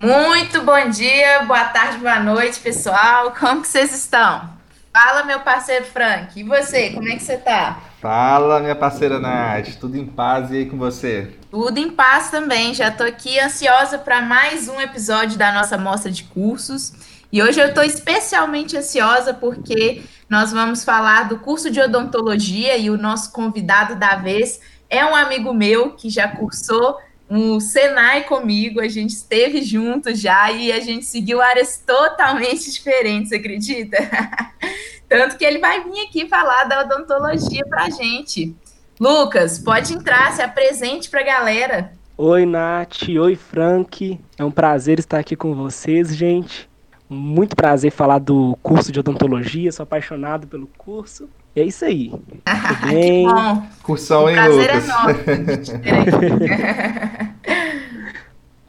Muito bom dia, boa tarde, boa noite, pessoal. Como que vocês estão? Fala, meu parceiro Frank. E você, como é que você tá? Fala, minha parceira Nath. Tudo em paz e aí com você? Tudo em paz também. Já tô aqui ansiosa para mais um episódio da nossa mostra de cursos. E hoje eu estou especialmente ansiosa porque nós vamos falar do curso de odontologia e o nosso convidado da vez é um amigo meu que já cursou um Senai comigo, a gente esteve junto já e a gente seguiu áreas totalmente diferentes, acredita? Tanto que ele vai vir aqui falar da odontologia para a gente. Lucas, pode entrar, se apresente a galera. Oi, Nath. Oi, Frank. É um prazer estar aqui com vocês, gente. Muito prazer falar do curso de odontologia, sou apaixonado pelo curso. E é isso aí. Tudo bem? que bom. Cursão, hein, prazer Lucas?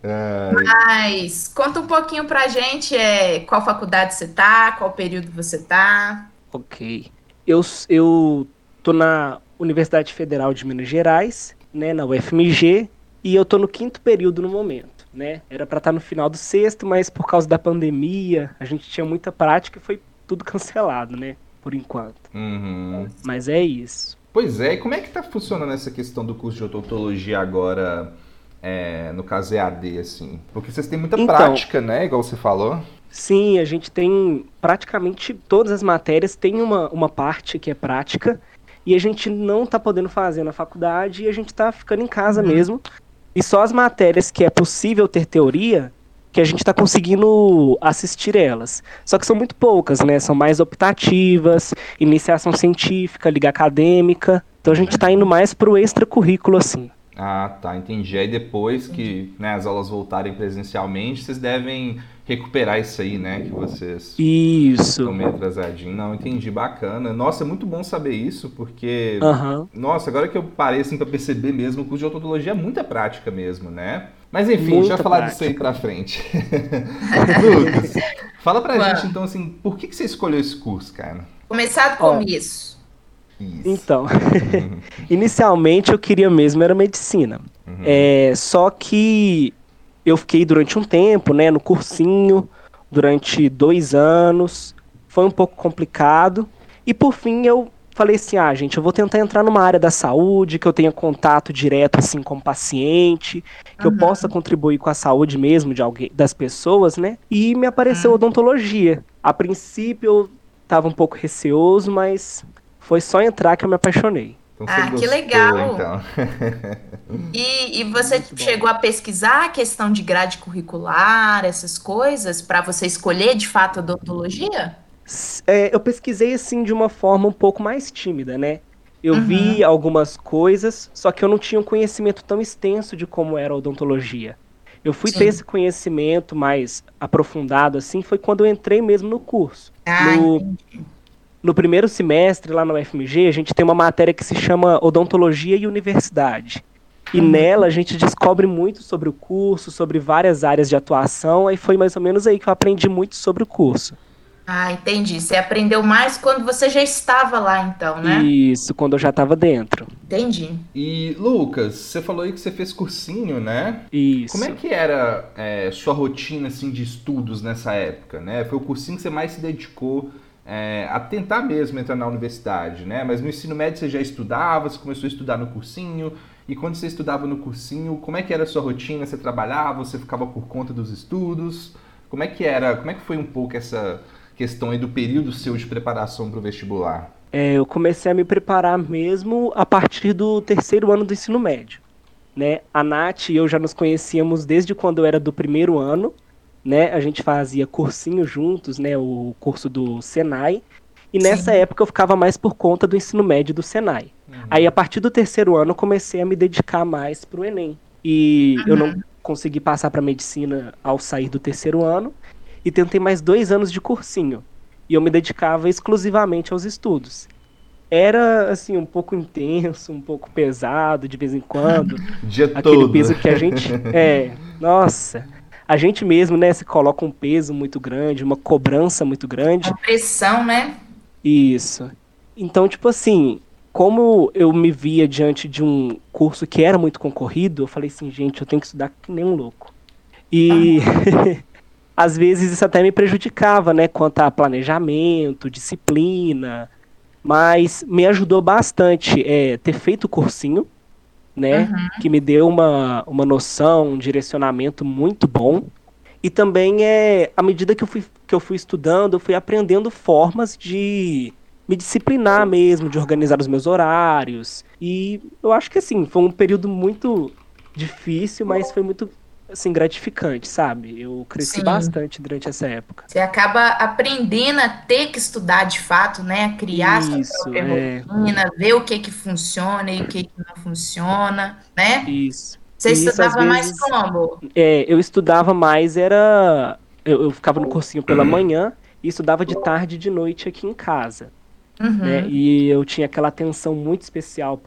É Mas conta um pouquinho pra gente é, qual faculdade você tá, qual período você tá. Ok. Eu, eu tô na Universidade Federal de Minas Gerais, né, na UFMG, e eu tô no quinto período no momento né? Era para estar tá no final do sexto, mas por causa da pandemia, a gente tinha muita prática e foi tudo cancelado, né? Por enquanto. Uhum. Mas é isso. Pois é, e como é que tá funcionando essa questão do curso de odontologia agora, é, no caso EAD, assim? Porque vocês têm muita então, prática, né? Igual você falou. Sim, a gente tem praticamente todas as matérias tem uma, uma parte que é prática e a gente não tá podendo fazer na faculdade e a gente tá ficando em casa uhum. mesmo. E só as matérias que é possível ter teoria que a gente está conseguindo assistir elas. Só que são muito poucas, né? São mais optativas, iniciação científica, liga acadêmica. Então a gente está indo mais para o extracurrículo, assim. Ah, tá, entendi. Aí depois que né, as aulas voltarem presencialmente, vocês devem recuperar isso aí, né? Que vocês isso. estão meio atrasadinho. Não, entendi, bacana. Nossa, é muito bom saber isso, porque. Uhum. Nossa, agora que eu parei assim pra perceber mesmo, o curso de odontologia é muita prática mesmo, né? Mas enfim, Muita já falar disso aí pra frente. Lucas, fala pra Ué. gente então assim, por que, que você escolheu esse curso, cara? Começar do começo. Isso. Então, inicialmente eu queria mesmo era medicina. Uhum. É, só que eu fiquei durante um tempo, né, no cursinho, durante dois anos. Foi um pouco complicado. E por fim eu falei assim, ah, gente, eu vou tentar entrar numa área da saúde, que eu tenha contato direto assim com o paciente, que uhum. eu possa contribuir com a saúde mesmo de alguém, das pessoas, né? E me apareceu uhum. odontologia. A princípio eu estava um pouco receoso, mas foi só entrar que eu me apaixonei. Então, ah, gostou, que legal! Então. e, e você chegou a pesquisar a questão de grade curricular, essas coisas, para você escolher de fato a odontologia? É, eu pesquisei assim de uma forma um pouco mais tímida, né? Eu uhum. vi algumas coisas, só que eu não tinha um conhecimento tão extenso de como era a odontologia. Eu fui Sim. ter esse conhecimento mais aprofundado, assim, foi quando eu entrei mesmo no curso. Ah, no, entendi no primeiro semestre, lá no UFMG, a gente tem uma matéria que se chama Odontologia e Universidade. E uhum. nela a gente descobre muito sobre o curso, sobre várias áreas de atuação, aí foi mais ou menos aí que eu aprendi muito sobre o curso. Ah, entendi. Você aprendeu mais quando você já estava lá, então, né? Isso, quando eu já estava dentro. Entendi. E, Lucas, você falou aí que você fez cursinho, né? Isso. Como é que era é, sua rotina, assim, de estudos nessa época, né? Foi o cursinho que você mais se dedicou é, a tentar mesmo entrar na universidade, né? Mas no ensino médio você já estudava, você começou a estudar no cursinho, e quando você estudava no cursinho, como é que era a sua rotina? Você trabalhava, você ficava por conta dos estudos? Como é que era, como é que foi um pouco essa questão aí do período seu de preparação para o vestibular? É, eu comecei a me preparar mesmo a partir do terceiro ano do ensino médio. Né? A Nath e eu já nos conhecíamos desde quando eu era do primeiro ano, né? A gente fazia cursinho juntos, né? O curso do Senai. E nessa Sim. época eu ficava mais por conta do ensino médio do Senai. Uhum. Aí a partir do terceiro ano eu comecei a me dedicar mais pro Enem. E uhum. eu não consegui passar para medicina ao sair do terceiro ano e tentei mais dois anos de cursinho. E eu me dedicava exclusivamente aos estudos. Era assim um pouco intenso, um pouco pesado de vez em quando. Dia aquele todo. peso que a gente é, nossa, a gente mesmo, né, se coloca um peso muito grande, uma cobrança muito grande. Uma pressão, né? Isso. Então, tipo assim, como eu me via diante de um curso que era muito concorrido, eu falei assim, gente, eu tenho que estudar que nem um louco. E às vezes isso até me prejudicava, né, quanto a planejamento, disciplina, mas me ajudou bastante é, ter feito o cursinho, né, uhum. que me deu uma, uma noção, um direcionamento muito bom. E também é à medida que eu fui, que eu fui estudando, eu fui aprendendo formas de me disciplinar mesmo, de organizar os meus horários. E eu acho que assim, foi um período muito difícil, mas foi muito assim gratificante, sabe? Eu cresci Sim. bastante durante essa época. Você acaba aprendendo a ter que estudar de fato, né? A criar Isso, sua própria é. rotina, ver o que que funciona e o que, que não funciona, né? Isso. Você Isso, estudava vezes, mais como? É, eu estudava mais, era. Eu, eu ficava no cursinho pela manhã e estudava de tarde e de noite aqui em casa. Uhum. Né? E eu tinha aquela atenção muito especial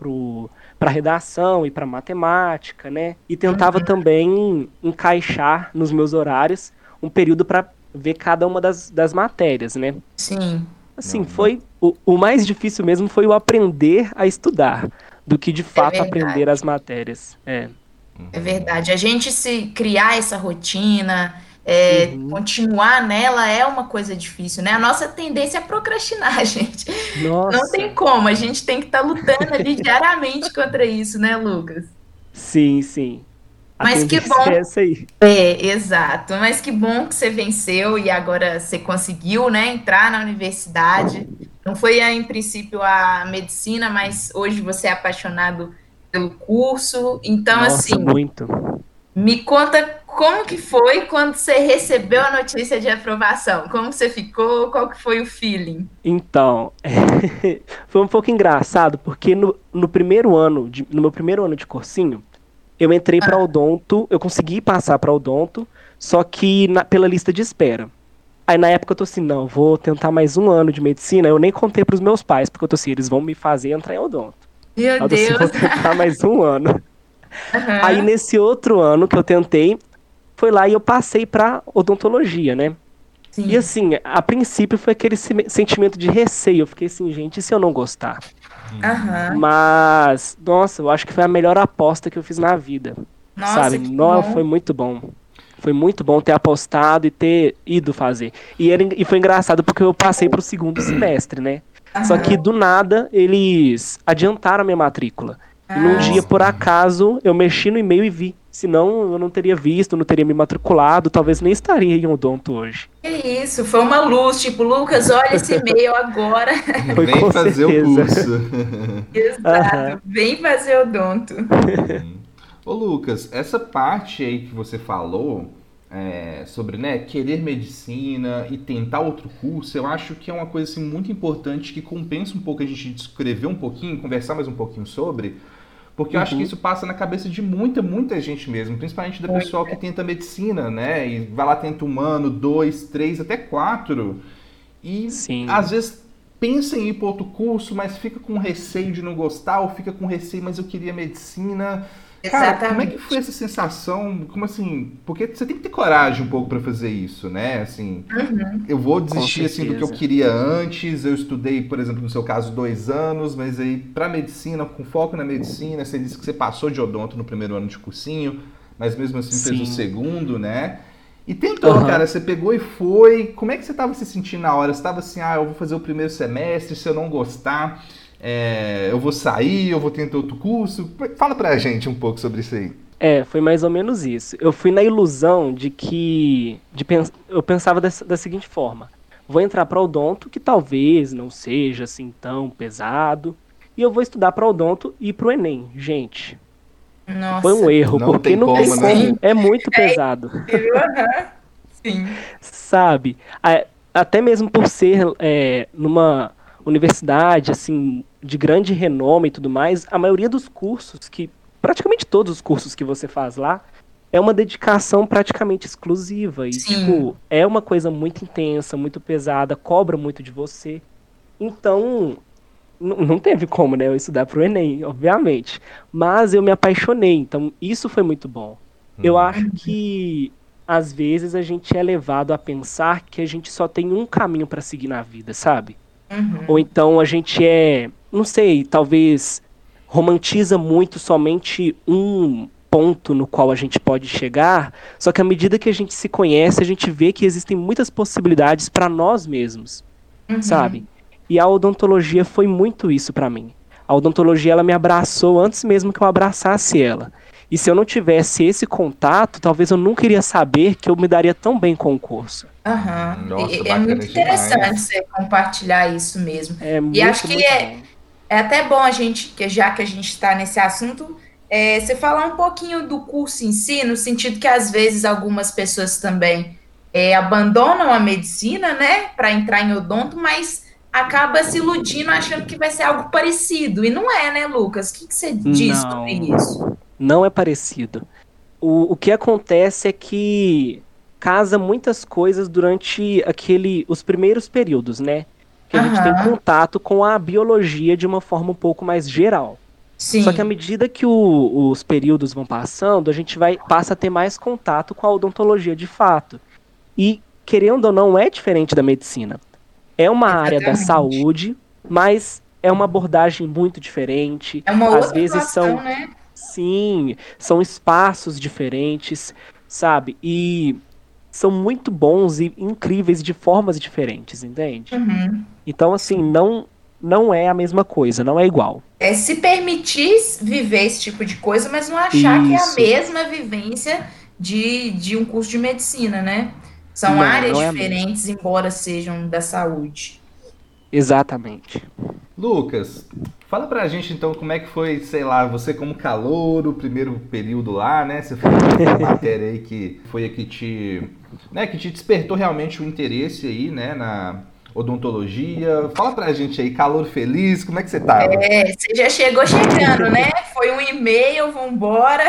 para redação e para matemática, né? E tentava uhum. também encaixar nos meus horários um período para ver cada uma das, das matérias, né? Sim. Assim, não, foi o, o mais difícil mesmo foi o aprender a estudar do que de é fato é aprender as matérias. É. É verdade. A gente se criar essa rotina, é, uhum. Continuar nela é uma coisa difícil, né? A nossa tendência é procrastinar, gente. Nossa. Não tem como, a gente tem que estar tá lutando ali diariamente contra isso, né, Lucas? Sim, sim. A Mas que bom. É, aí. é, exato. Mas que bom que você venceu e agora você conseguiu, né, entrar na universidade. Não foi em princípio a medicina, mas hoje você é apaixonado pelo curso. Então, Nossa, assim. Muito. Me conta como que foi quando você recebeu a notícia de aprovação? Como você ficou? Qual que foi o feeling? Então, foi um pouco engraçado, porque no, no primeiro ano, de, no meu primeiro ano de cursinho, eu entrei ah. para odonto, eu consegui passar para odonto, só que na, pela lista de espera. Aí na época eu tô assim, não, vou tentar mais um ano de medicina. Eu nem contei para os meus pais, porque eu tô assim, eles vão me fazer entrar em odonto. Meu eu Deus! Assim, vou tentar mais um ano. Uhum. Aí nesse outro ano que eu tentei, foi lá e eu passei para odontologia, né? Sim. E assim, a princípio foi aquele sentimento de receio. Eu fiquei assim, gente, e se eu não gostar? Uhum. Mas, nossa, eu acho que foi a melhor aposta que eu fiz na vida. Nossa, sabe? Nossa, foi muito bom. Foi muito bom ter apostado e ter ido fazer. E, era, e foi engraçado porque eu passei para o segundo semestre, né? Uhum. Só que do nada eles adiantaram a minha matrícula. E num dia, por acaso, eu mexi no e-mail e vi. Senão eu não teria visto, não teria me matriculado, talvez nem estaria em odonto hoje. Que isso, foi uma luz, tipo, Lucas, olha esse e-mail agora. Foi vem fazer certeza. o curso. Exato, uhum. vem fazer odonto. Ô Lucas, essa parte aí que você falou é, sobre né, querer medicina e tentar outro curso, eu acho que é uma coisa assim, muito importante que compensa um pouco a gente descrever um pouquinho, conversar mais um pouquinho sobre, porque eu acho que uhum. isso passa na cabeça de muita, muita gente mesmo, principalmente da pessoal que tenta medicina, né? E vai lá, tenta um ano, dois, três, até quatro. E Sim. às vezes pensa em ir para outro curso, mas fica com receio de não gostar, ou fica com receio, mas eu queria medicina. Cara, como é que foi essa sensação? Como assim? Porque você tem que ter coragem um pouco para fazer isso, né? Assim, uhum. eu vou desistir assim do que eu queria antes. Eu estudei, por exemplo, no seu caso, dois anos, mas aí para medicina, com foco na medicina, você disse que você passou de odonto no primeiro ano de cursinho, mas mesmo assim Sim. fez o segundo, né? E tentou, uhum. cara, você pegou e foi. Como é que você estava se sentindo na hora? Você estava assim, ah, eu vou fazer o primeiro semestre, se eu não gostar é, eu vou sair, eu vou tentar outro curso? Fala pra gente um pouco sobre isso aí. É, foi mais ou menos isso. Eu fui na ilusão de que. De pens, eu pensava dessa, da seguinte forma: vou entrar para odonto, que talvez não seja assim tão pesado, e eu vou estudar para odonto e ir pro Enem. Gente, Nossa. foi um erro, não porque não como, tem né? como. É muito é pesado. Sim. Sabe? Até mesmo por ser é, numa universidade, assim, de grande renome e tudo mais, a maioria dos cursos que praticamente todos os cursos que você faz lá é uma dedicação praticamente exclusiva e Sim. tipo, é uma coisa muito intensa, muito pesada, cobra muito de você. Então, não teve como, né, eu estudar pro ENEM, obviamente, mas eu me apaixonei, então isso foi muito bom. Eu uhum. acho que às vezes a gente é levado a pensar que a gente só tem um caminho para seguir na vida, sabe? Uhum. Ou então a gente é, não sei, talvez romantiza muito somente um, ponto no qual a gente pode chegar, só que à medida que a gente se conhece, a gente vê que existem muitas possibilidades para nós mesmos, uhum. sabe? E a odontologia foi muito isso para mim. A odontologia ela me abraçou antes mesmo que eu abraçasse ela. E se eu não tivesse esse contato, talvez eu nunca iria saber que eu me daria tão bem com o curso. Uhum. Nossa, é, é muito interessante demais. você compartilhar isso mesmo. É muito, e acho que é, é até bom a gente, que já que a gente está nesse assunto, é, você falar um pouquinho do curso em si, no sentido que às vezes algumas pessoas também é, abandonam a medicina, né, para entrar em odonto, mas acaba se iludindo achando que vai ser algo parecido. E não é, né, Lucas? O que, que você diz não, sobre isso? Não é parecido. O, o que acontece é que casa muitas coisas durante aquele os primeiros períodos, né? Que a uhum. gente tem contato com a biologia de uma forma um pouco mais geral. Sim. Só que à medida que o, os períodos vão passando, a gente vai passa a ter mais contato com a odontologia de fato. E, querendo ou não, é diferente da medicina. É uma Exatamente. área da saúde, mas é uma abordagem muito diferente. É uma Às vezes situação, são né? Sim, são espaços diferentes, sabe? E são muito bons e incríveis de formas diferentes, entende? Uhum. Então, assim, não não é a mesma coisa, não é igual. É se permitir viver esse tipo de coisa, mas não achar Isso. que é a mesma vivência de, de um curso de medicina, né? São não, áreas não é diferentes, embora sejam da saúde. Exatamente. Lucas, fala pra gente então como é que foi, sei lá, você como calor, o primeiro período lá, né? Você falou uma matéria aí que foi a que te, né, que te despertou realmente o interesse aí, né, na, odontologia. Fala pra gente aí, calor feliz, como é que você tá? É, você já chegou chegando, né? Foi um e-mail, vambora.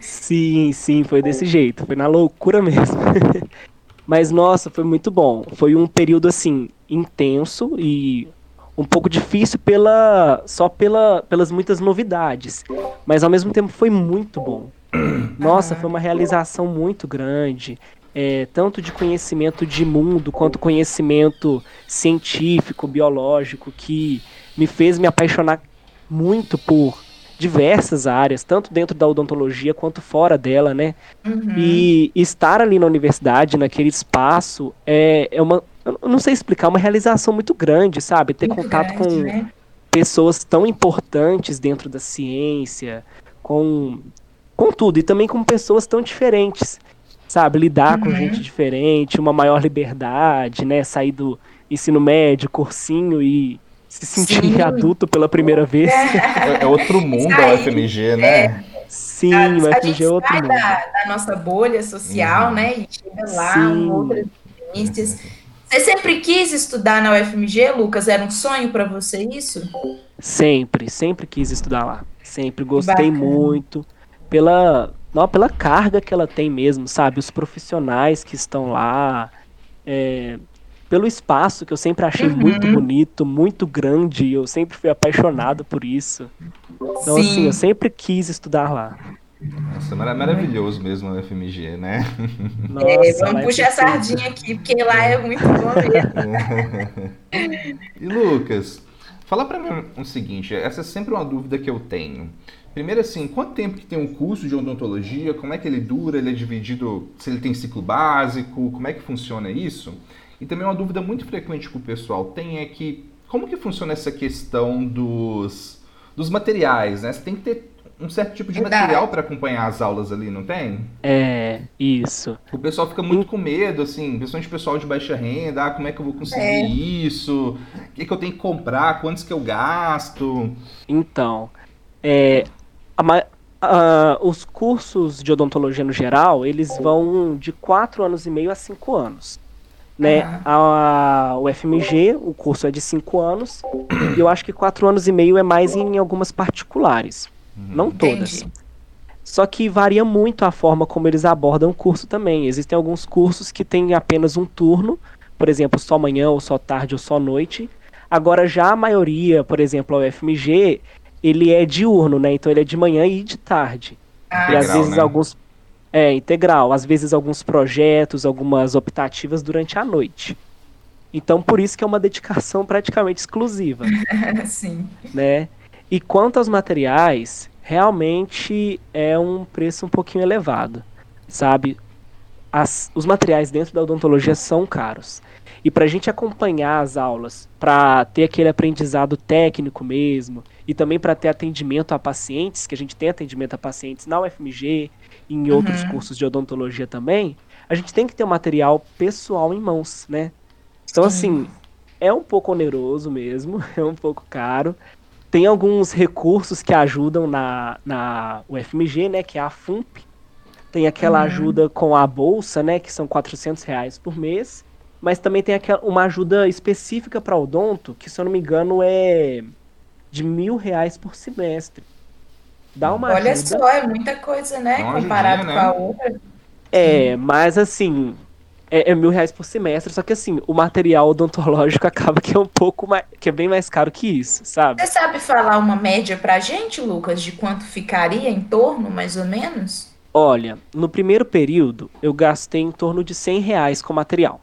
Sim, sim, foi desse jeito, foi na loucura mesmo. Mas nossa, foi muito bom. Foi um período assim intenso e um pouco difícil pela só pela, pelas muitas novidades, mas ao mesmo tempo foi muito bom. Nossa, foi uma realização muito grande é, tanto de conhecimento de mundo quanto conhecimento científico, biológico, que me fez me apaixonar muito por diversas áreas, tanto dentro da odontologia quanto fora dela, né? Uhum. E estar ali na universidade, naquele espaço, é, é uma. Não sei explicar, uma realização muito grande, sabe? Ter muito contato grande, com né? pessoas tão importantes dentro da ciência, com, com tudo, e também com pessoas tão diferentes sabe, lidar uhum. com gente diferente, uma maior liberdade, né, sair do ensino médio, cursinho e se sentir Sim. adulto pela primeira vez. É, é outro mundo a UFMG, né? É. Sim, a, o UFMG é outro mundo. Da, da nossa bolha social, uhum. né, e chega lá, Sim. outras experiências. Você sempre quis estudar na UFMG, Lucas? Era um sonho para você isso? Sempre, sempre quis estudar lá. Sempre gostei Bacana. muito pela não, pela carga que ela tem mesmo, sabe? Os profissionais que estão lá, é, pelo espaço que eu sempre achei uhum. muito bonito, muito grande, eu sempre fui apaixonado por isso. Então, Sim. assim, eu sempre quis estudar lá. Nossa, é maravilhoso mesmo o FMG, né? Nossa, é, vamos é puxar a sardinha aqui, porque lá é muito bom mesmo. e Lucas, fala para mim o seguinte, essa é sempre uma dúvida que eu tenho. Primeiro assim, quanto tempo que tem um curso de odontologia? Como é que ele dura? Ele é dividido, se ele tem ciclo básico? Como é que funciona isso? E também uma dúvida muito frequente que o pessoal tem é que como que funciona essa questão dos, dos materiais, né? Você tem que ter um certo tipo de material para acompanhar as aulas ali, não tem? É, isso. O pessoal fica muito com medo, assim, principalmente o pessoal de baixa renda, ah, como é que eu vou conseguir é. isso? O que, que eu tenho que comprar? Quantos que eu gasto? Então, é, a, os cursos de odontologia no geral, eles vão de 4 anos e meio a 5 anos. Né? Uhum. A, o FMG, o curso é de 5 anos, e eu acho que 4 anos e meio é mais em algumas particulares. Uhum. Não todas. Entendi. Só que varia muito a forma como eles abordam o curso também. Existem alguns cursos que têm apenas um turno, por exemplo, só manhã, ou só tarde, ou só noite. Agora, já a maioria, por exemplo, a UFMG, ele é diurno, né? Então ele é de manhã e de tarde. Ah, e às vezes né? alguns. É, integral. Às vezes alguns projetos, algumas optativas durante a noite. Então por isso que é uma dedicação praticamente exclusiva. Sim. Né? E quanto aos materiais, realmente é um preço um pouquinho elevado, sabe? As, os materiais dentro da odontologia são caros. E para a gente acompanhar as aulas, para ter aquele aprendizado técnico mesmo, e também para ter atendimento a pacientes, que a gente tem atendimento a pacientes na UFMG e em uhum. outros cursos de odontologia também, a gente tem que ter o um material pessoal em mãos, né? Então, assim, é um pouco oneroso mesmo, é um pouco caro. Tem alguns recursos que ajudam na, na UFMG, né? Que é a FUMP. Tem aquela uhum. ajuda com a bolsa, né? Que são 400 reais por mês mas também tem aquela, uma ajuda específica para odonto, que se eu não me engano é de mil reais por semestre. Dá uma Olha ajuda. só, é muita coisa, né? Comparado né? com a outra. É, mas assim, é, é, mil reais por semestre, só que assim, o material odontológico acaba que é um pouco mais, que é bem mais caro que isso, sabe? Você sabe falar uma média pra gente, Lucas, de quanto ficaria em torno, mais ou menos? Olha, no primeiro período eu gastei em torno de 100 reais com material.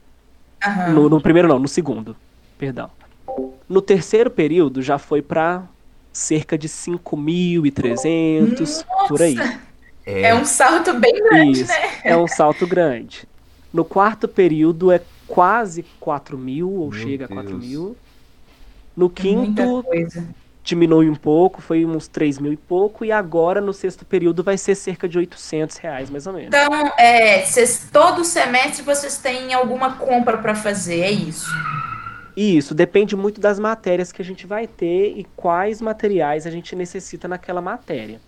Uhum. No, no, primeiro não, no segundo. Perdão. No terceiro período já foi para cerca de 5.300, por aí. É. é um salto bem grande, Isso, né? É um salto grande. No quarto período é quase 4 mil, ou Meu chega Deus. a 4 mil. No quinto, diminui um pouco, foi uns 3 mil e pouco, e agora no sexto período vai ser cerca de 800 reais, mais ou menos. Então, é, cês, todo semestre vocês têm alguma compra para fazer, é isso? Isso, depende muito das matérias que a gente vai ter e quais materiais a gente necessita naquela matéria.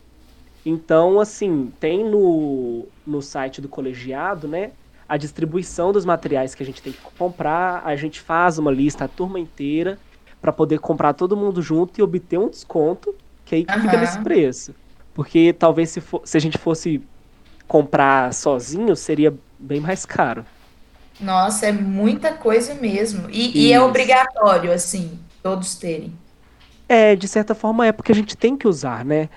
Então, assim, tem no, no site do colegiado, né, a distribuição dos materiais que a gente tem que comprar, a gente faz uma lista a turma inteira, para poder comprar todo mundo junto e obter um desconto, que aí uhum. fica nesse preço. Porque talvez se, for, se a gente fosse comprar sozinho, seria bem mais caro. Nossa, é muita coisa mesmo. E, e é obrigatório, assim, todos terem. É, de certa forma é porque a gente tem que usar, né?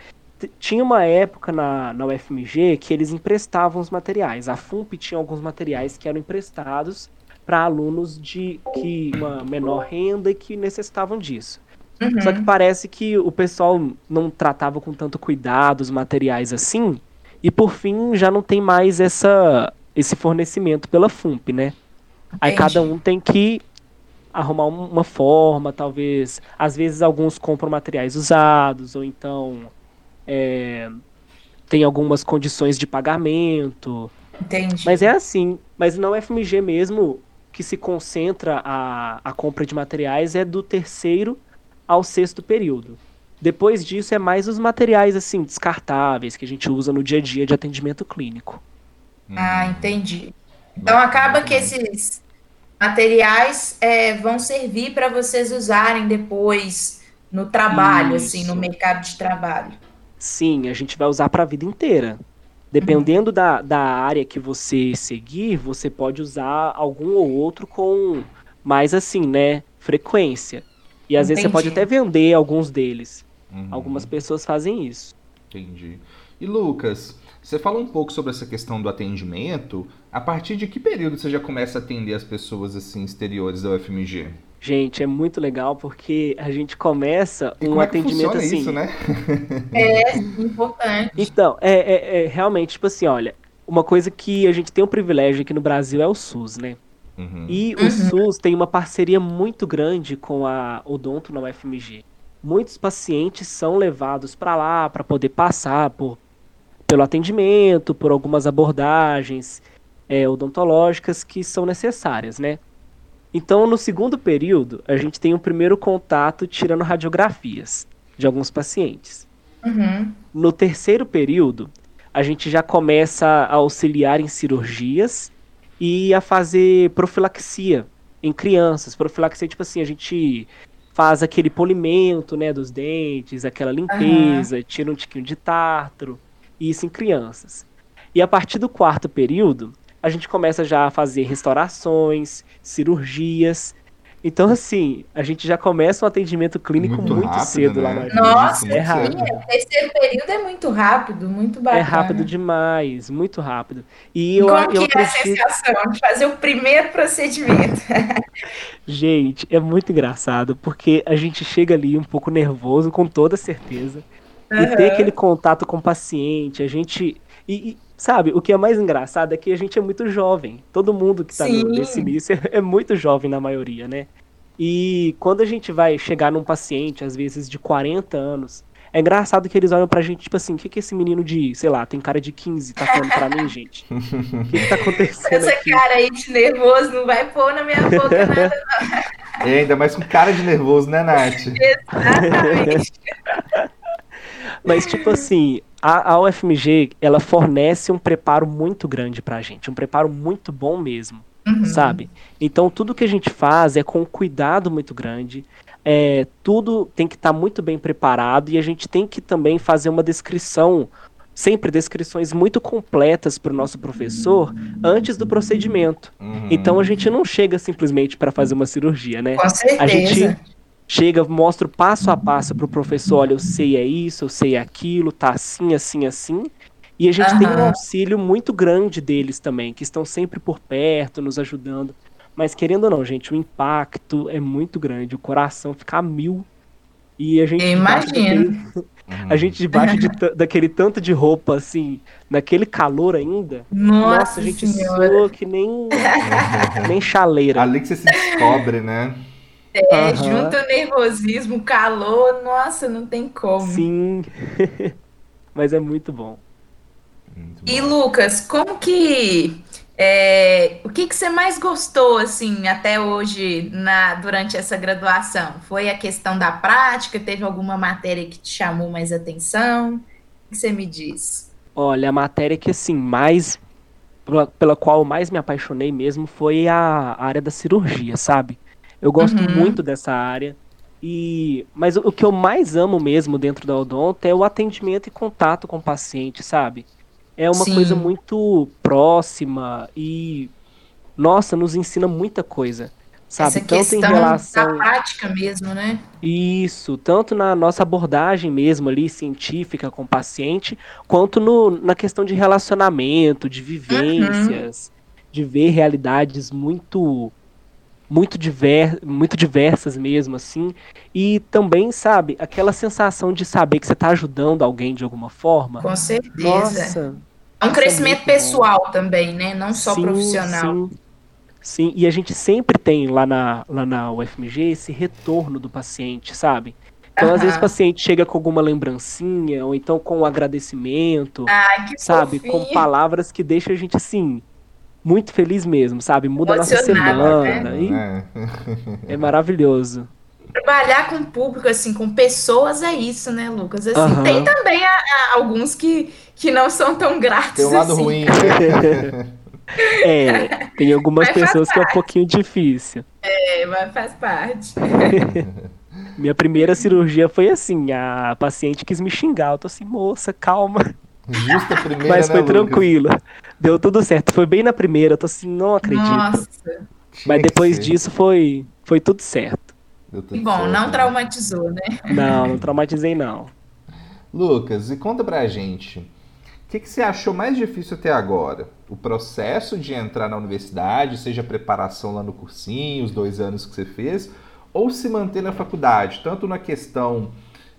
Tinha uma época na, na UFMG que eles emprestavam os materiais. A FUMP tinha alguns materiais que eram emprestados para alunos de que uma menor renda e que necessitavam disso. Uhum. Só que parece que o pessoal não tratava com tanto cuidado os materiais assim, e por fim já não tem mais essa esse fornecimento pela FUMP, né? Entendi. Aí cada um tem que arrumar uma forma, talvez. Às vezes alguns compram materiais usados, ou então é, tem algumas condições de pagamento. Entendi. Mas é assim. Mas não FMG mesmo, que se concentra a, a compra de materiais é do terceiro ao sexto período. Depois disso é mais os materiais assim descartáveis que a gente usa no dia a dia de atendimento clínico. Ah, entendi. Então acaba que esses materiais é, vão servir para vocês usarem depois no trabalho, Isso. assim, no mercado de trabalho. Sim, a gente vai usar para a vida inteira. Dependendo da, da área que você seguir, você pode usar algum ou outro com mais assim, né? Frequência. E às Entendi. vezes você pode até vender alguns deles. Uhum. Algumas pessoas fazem isso. Entendi. E Lucas, você fala um pouco sobre essa questão do atendimento. A partir de que período você já começa a atender as pessoas assim exteriores da UFMG? Gente, é muito legal porque a gente começa e um é atendimento assim. Isso, né? é importante. Então, é, é, é, realmente, tipo assim, olha, uma coisa que a gente tem um privilégio aqui no Brasil é o SUS, né? Uhum. E o uhum. SUS tem uma parceria muito grande com a Odonto na UFMG. Muitos pacientes são levados para lá para poder passar por, pelo atendimento, por algumas abordagens é, odontológicas que são necessárias, né? Então, no segundo período, a gente tem um primeiro contato tirando radiografias de alguns pacientes. Uhum. No terceiro período, a gente já começa a auxiliar em cirurgias e a fazer profilaxia em crianças. Profilaxia, tipo assim, a gente faz aquele polimento, né, dos dentes, aquela limpeza, uhum. tira um tiquinho de tártaro, isso em crianças. E a partir do quarto período, a gente começa já a fazer restaurações, cirurgias. Então, assim, a gente já começa um atendimento clínico muito, muito rápido, cedo né? lá na Nossa, é rápido. Sim, terceiro período é muito rápido, muito bacana. É rápido demais, muito rápido. E eu, Como eu que acredito... é a sensação de fazer o primeiro procedimento? gente, é muito engraçado, porque a gente chega ali um pouco nervoso, com toda certeza. uhum. e ter aquele contato com o paciente, a gente. E, e, sabe, o que é mais engraçado é que a gente é muito jovem. Todo mundo que tá nesse início é, é muito jovem na maioria, né? E quando a gente vai chegar num paciente, às vezes de 40 anos, é engraçado que eles olham pra gente, tipo assim, o que, que esse menino de, sei lá, tem cara de 15 tá falando pra mim, gente? O que, que tá acontecendo? Essa aqui? cara aí de nervoso não vai pôr na minha boca nada, não. É, ainda mais com cara de nervoso, né, Nath? Exatamente. Mas, tipo assim, a, a UFMG, ela fornece um preparo muito grande pra gente, um preparo muito bom mesmo. Uhum. sabe? Então tudo que a gente faz é com um cuidado muito grande. É, tudo tem que estar tá muito bem preparado e a gente tem que também fazer uma descrição, sempre descrições muito completas para o nosso professor antes do procedimento. Uhum. Então a gente não chega simplesmente para fazer uma cirurgia, né? Com certeza. A gente chega, mostra passo a passo para o professor, olha, eu sei é isso, eu sei é aquilo, tá assim, assim, assim. E a gente uhum. tem um auxílio muito grande deles também, que estão sempre por perto, nos ajudando. Mas querendo ou não, gente, o impacto é muito grande, o coração fica a mil. E a gente. Imagina. a gente debaixo de, daquele tanto de roupa, assim, naquele calor ainda. Nossa, nossa a gente soa que nem, nem chaleira. Ali que você se descobre, né? É, uhum. junto o nervosismo, calor, nossa, não tem como. Sim. Mas é muito bom. E Lucas, como que é, o que, que você mais gostou assim até hoje na durante essa graduação? Foi a questão da prática? Teve alguma matéria que te chamou mais atenção? O que você me diz? Olha, a matéria que assim mais pela, pela qual mais me apaixonei mesmo foi a área da cirurgia, sabe? Eu gosto uhum. muito dessa área. E, mas o, que eu mais amo mesmo dentro da odonto é o atendimento e contato com o paciente, sabe? é uma Sim. coisa muito próxima e nossa, nos ensina muita coisa. Sabe? Essa tanto em relação da prática mesmo, né? Isso, tanto na nossa abordagem mesmo ali científica com o paciente, quanto no, na questão de relacionamento, de vivências, uhum. de ver realidades muito muito, diver, muito diversas mesmo, assim. E também, sabe, aquela sensação de saber que você está ajudando alguém de alguma forma. Com certeza. Nossa. É um crescimento é pessoal bom. também, né? Não só sim, profissional. Sim. Sim, e a gente sempre tem lá na, lá na UFMG esse retorno do paciente, sabe? Então, uhum. às vezes, o paciente chega com alguma lembrancinha, ou então com um agradecimento, Ai, sabe? Fofinho. Com palavras que deixam a gente, assim, muito feliz mesmo, sabe? Muda a nossa semana. Né? É. é maravilhoso. Trabalhar com público, assim, com pessoas é isso, né, Lucas? Assim, uhum. Tem também a, a, alguns que, que não são tão gratos. Tem um lado assim. ruim. é, tem algumas mas pessoas que é um pouquinho difícil. É, mas faz parte. Minha primeira cirurgia foi assim, a paciente quis me xingar. Eu tô assim, moça, calma. Justa primeira, Mas foi né, tranquilo. Lucas? Deu tudo certo. Foi bem na primeira, eu tô assim, não acredito. Nossa. Mas depois disso foi, foi tudo certo. Tudo e bom, certo, não né? traumatizou, né? Não, não traumatizei não. Lucas, e conta pra gente, o que, que você achou mais difícil até agora? O processo de entrar na universidade, seja a preparação lá no cursinho, os dois anos que você fez, ou se manter na faculdade, tanto na questão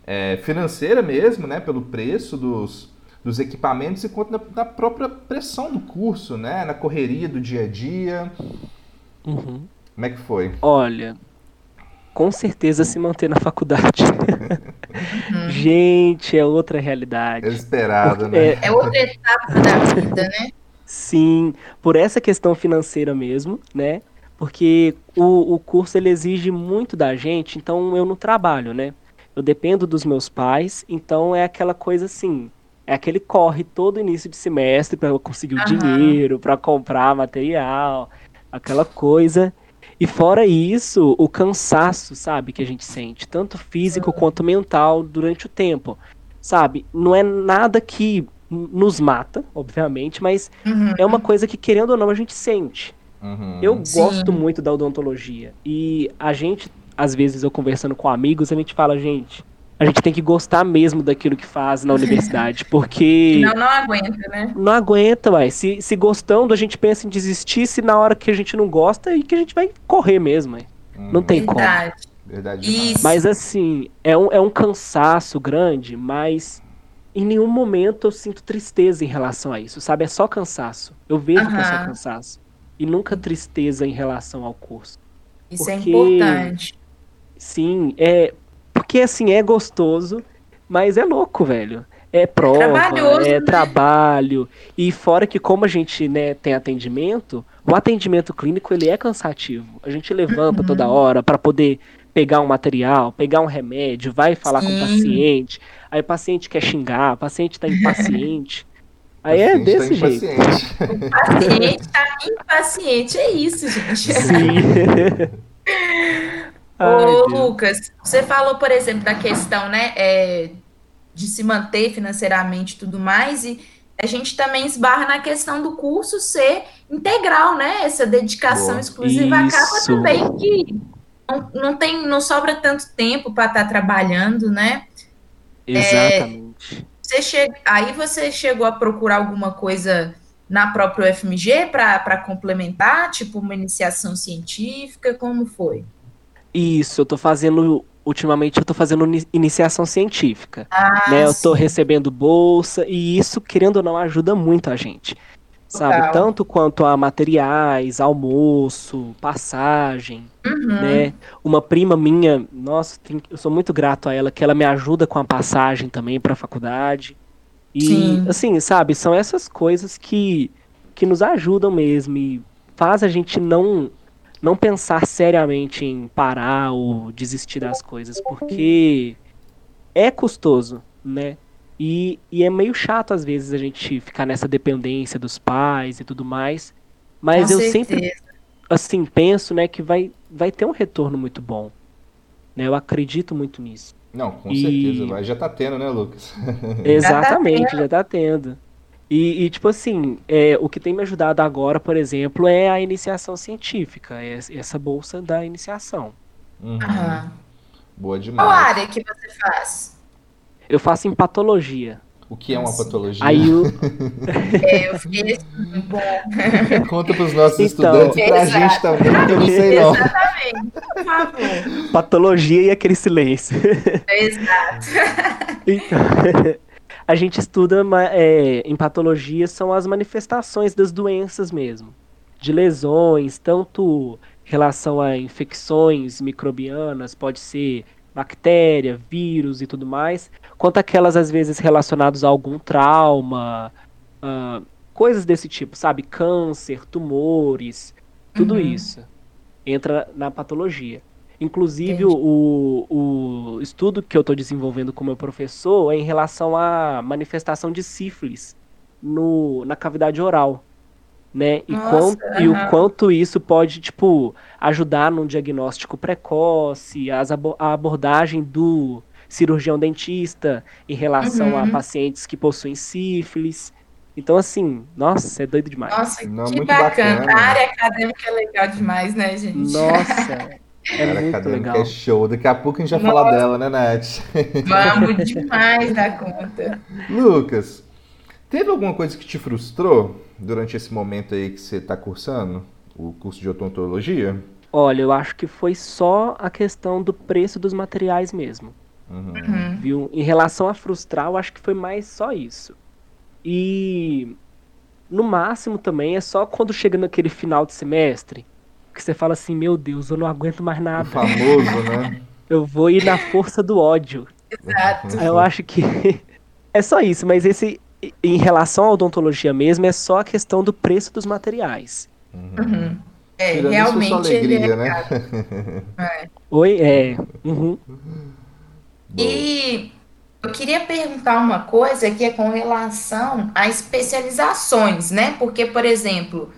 é, financeira mesmo, né, pelo preço dos, dos equipamentos e quanto na, na, própria pressão do curso, né? Na correria do dia a dia. Uhum. Como é que foi? Olha, com certeza se manter na faculdade. Gente, é outra realidade. É esperado, né? É, é outra etapa da vida, né? Sim, por essa questão financeira mesmo, né? Porque o, o curso ele exige muito da gente, então eu não trabalho, né? Eu dependo dos meus pais, então é aquela coisa assim, é aquele corre todo início de semestre para conseguir o uhum. dinheiro, para comprar material, aquela coisa. E fora isso, o cansaço, sabe, que a gente sente, tanto físico quanto mental durante o tempo. Sabe? Não é nada que nos mata, obviamente, mas uhum. é uma coisa que, querendo ou não, a gente sente. Uhum. Eu Sim. gosto muito da odontologia. E a gente, às vezes, eu conversando com amigos, a gente fala, gente, a gente tem que gostar mesmo daquilo que faz na universidade, porque... Não, não aguenta, né? Não aguenta, uai. Se, se gostando, a gente pensa em desistir, se na hora que a gente não gosta, e que a gente vai correr mesmo, ué. Não tem Verdade. como. Verdade. Isso. Mas assim, é um, é um cansaço grande, mas em nenhum momento eu sinto tristeza em relação a isso, sabe? É só cansaço. Eu vejo que é só cansaço. E nunca tristeza em relação ao curso. Isso é porque- importante. Sim, é. Porque assim, é gostoso, mas é louco, velho. É prova, trabalhoso, é né? trabalho. E fora que, como a gente né, tem atendimento, o atendimento clínico ele é cansativo. A gente levanta Uhum. toda hora para poder pegar um material, pegar um remédio, vai falar com o Sim. paciente. Aí o paciente quer xingar, o paciente tá impaciente. Aí é tá desse jeito. impaciente. O paciente tá impaciente, é isso, gente. Sim. Ai, Ô, Deus. Lucas, você falou, por exemplo, da questão, né, é, de se manter financeiramente e tudo mais, e a gente também esbarra na questão do curso ser integral, né? Essa dedicação Boa. exclusiva acaba Isso. também que não, não tem, não sobra tanto tempo para estar trabalhando, né? Exatamente. Você chega, aí você chegou a procurar alguma coisa na própria UFMG para complementar, tipo uma iniciação científica, como foi? Isso, eu tô fazendo. Ultimamente eu tô fazendo ini- iniciação científica. Ah, né? Eu tô sim. recebendo bolsa e isso, querendo ou não, ajuda muito a gente. Sabe? Tanto quanto a materiais, almoço, passagem, Uhum. né? Uma prima minha, nossa, eu sou muito grato a ela, que ela me ajuda com a passagem também pra faculdade. E, Sim. assim, sabe, são essas coisas que, que nos ajudam mesmo e faz a gente não, não pensar seriamente em parar ou desistir das coisas, porque é custoso, né? E, e é meio chato às vezes a gente ficar nessa dependência dos pais e tudo mais. Mas Com eu certeza. sempre assim, penso, né, que vai, vai ter um retorno muito bom. Né? Eu acredito muito nisso. Não, com E- certeza. Vai. Já tá tendo, né, Lucas? Exatamente, já tá tendo. E, e, tipo assim, é, o que tem me ajudado agora, por exemplo, é a iniciação científica, é essa bolsa da iniciação. Uhum. Aham. Boa Qual demais. área que você faz? Eu faço em patologia. O que é uma Assim. patologia? Aí o, É, eu fiquei bom. Conta pros nossos Então, estudantes e pra exato. gente também, porque eu não sei não. Exatamente, por favor. patologia e aquele silêncio. Exato. Então, a gente estuda é, em patologia são as manifestações das doenças mesmo, de lesões, tanto em relação a infecções microbianas, pode ser bactéria, vírus e tudo mais, quanto aquelas às vezes relacionadas a algum trauma, ah, coisas desse tipo, sabe? Câncer, tumores, tudo Uhum. isso entra na patologia. Inclusive, o, o estudo que eu estou desenvolvendo com o meu professor é em relação à manifestação de sífilis no, na cavidade oral. Né? E, Nossa, quanto, e o quanto isso pode, tipo, ajudar num diagnóstico precoce, as abo- a abordagem do cirurgião dentista em relação a Uhum. pacientes que possuem sífilis. Então, assim, nossa, é doido demais. Nossa, Não, que muito bacana. bacana. A área acadêmica é legal demais, né, gente? Nossa, é Cara, muito acadêmica legal. é show. Daqui a pouco a gente vai falar dela, né, Nath? Vamos demais da conta. Lucas, teve alguma coisa que te frustrou durante esse momento aí que você está cursando o curso de odontologia? Olha, eu acho que foi só a questão do preço dos materiais mesmo, Uhum. Uhum. viu? Em relação a frustrar, eu acho que foi mais só isso. E no máximo também é só quando chega naquele final de semestre que você fala assim, meu Deus, eu não aguento mais O nada. famoso, né? Eu vou ir na força do ódio. Exato. Eu acho que é só isso, mas esse em relação à odontologia mesmo é só a questão do preço dos materiais. Uhum. É, Tirando isso, realmente ele alegria, é né? É. Oi, é. uhum. E eu queria perguntar uma coisa que é com relação a especializações, né? Porque, por exemplo,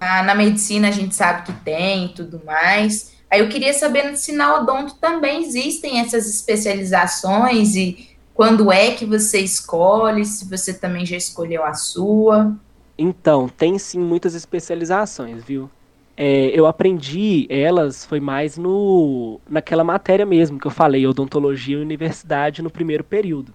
a- na medicina a gente sabe que tem e tudo mais. Aí eu queria saber se na odonto também existem essas especializações e quando é que você escolhe, se você também já escolheu a sua. Então, tem sim muitas especializações, viu? É, eu aprendi elas, foi mais no naquela matéria mesmo que eu falei, odontologia e universidade no primeiro período.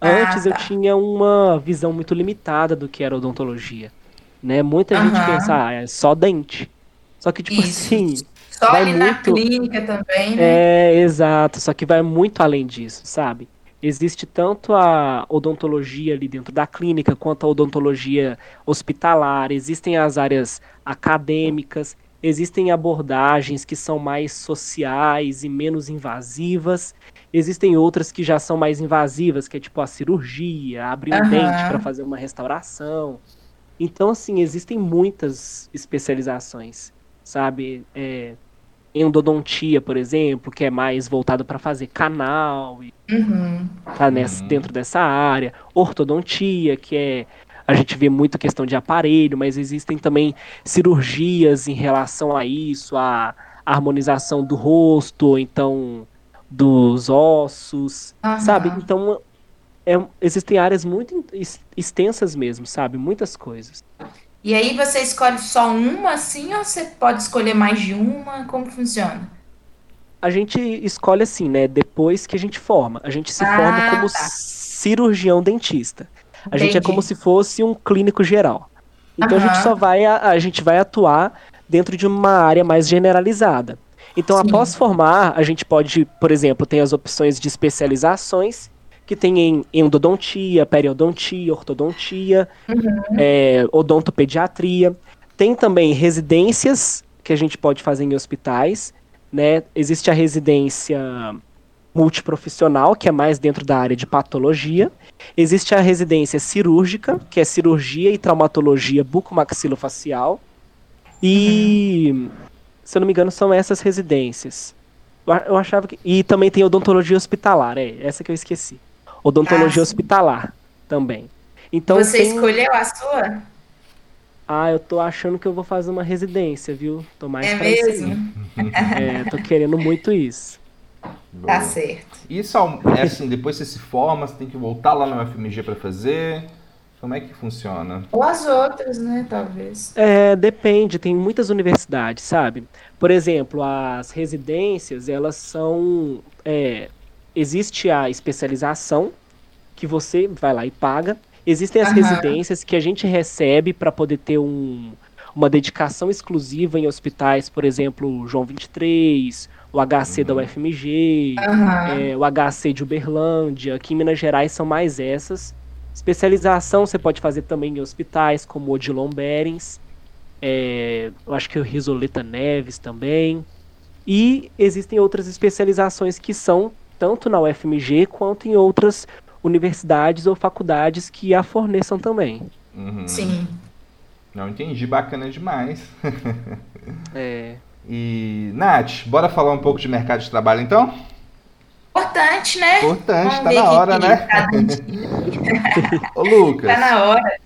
Ah, Antes eu tá. tinha uma visão muito limitada do que era odontologia, né? Muita gente Aham. pensa, ah, é só dente. Só que, tipo Isso. assim, Só ali muito... na clínica também, né? É, exato. Só que vai muito além disso, sabe? Existe tanto a odontologia ali dentro da clínica, quanto a odontologia hospitalar, existem as áreas acadêmicas, existem abordagens que são mais sociais e menos invasivas, existem outras que já são mais invasivas, que é tipo a cirurgia, abrir um uhum. dente para fazer uma restauração. Então, assim, existem muitas especializações, sabe? É, endodontia, por exemplo, que é mais voltado para fazer canal, e uhum. tá nessa, uhum. dentro dessa área. Ortodontia, que é a gente vê muita questão de aparelho, mas existem também cirurgias em relação a isso, a harmonização do rosto, então dos ossos, uhum. sabe? Então é, existem áreas muito extensas mesmo, sabe? Muitas coisas. E aí você escolhe só uma assim ou você pode escolher mais de uma? Como funciona? A gente escolhe assim, né? Depois que a gente forma. A gente se ah, forma como tá. cirurgião dentista. A Entendi. gente é como se fosse um clínico geral. Então a gente só vai a, a, gente vai atuar dentro de uma área mais generalizada. Então Sim. após formar, a gente pode, por exemplo, tem as opções de especializações que tem em endodontia, periodontia, ortodontia, uhum. é, odontopediatria. Tem também residências que a gente pode fazer em hospitais, né? Existe a residência multiprofissional, que é mais dentro da área de patologia. Existe a residência cirúrgica, que é cirurgia e traumatologia bucomaxilofacial. E, uhum. se eu não me engano, são essas residências. Eu achava que. E também tem odontologia hospitalar, é, essa que eu esqueci odontologia ah, hospitalar também. Então Você tem... escolheu a sua? Ah, eu tô achando que eu vou fazer uma residência, viu? Tô mais é mesmo? é, tô querendo muito isso. Boa. Tá certo. Isso é assim, depois você se forma, você tem que voltar lá no FMG para fazer. Como é que funciona? Ou as outras, né, talvez. É, depende, tem muitas universidades, sabe? Por exemplo, as residências, elas são é, existe a especialização, que você vai lá e paga. Existem as uhum. residências que a gente recebe para poder ter um, uma dedicação exclusiva em hospitais, por exemplo, João 23, o HC uhum. da UFMG, uhum. é, o HC de Uberlândia. Aqui em Minas Gerais são mais essas. Especialização você pode fazer também em hospitais, como o Odilon Berens, é, eu acho que o Risoleta Neves também. E existem outras especializações que são tanto na UFMG quanto em outras universidades ou faculdades que a forneçam também. Uhum. Sim. Não entendi, bacana demais. é. E, Nath, bora falar um pouco de mercado de trabalho então? Importante, né? Importante, tá na hora, né? Tá Ô, Lucas. Tá na hora.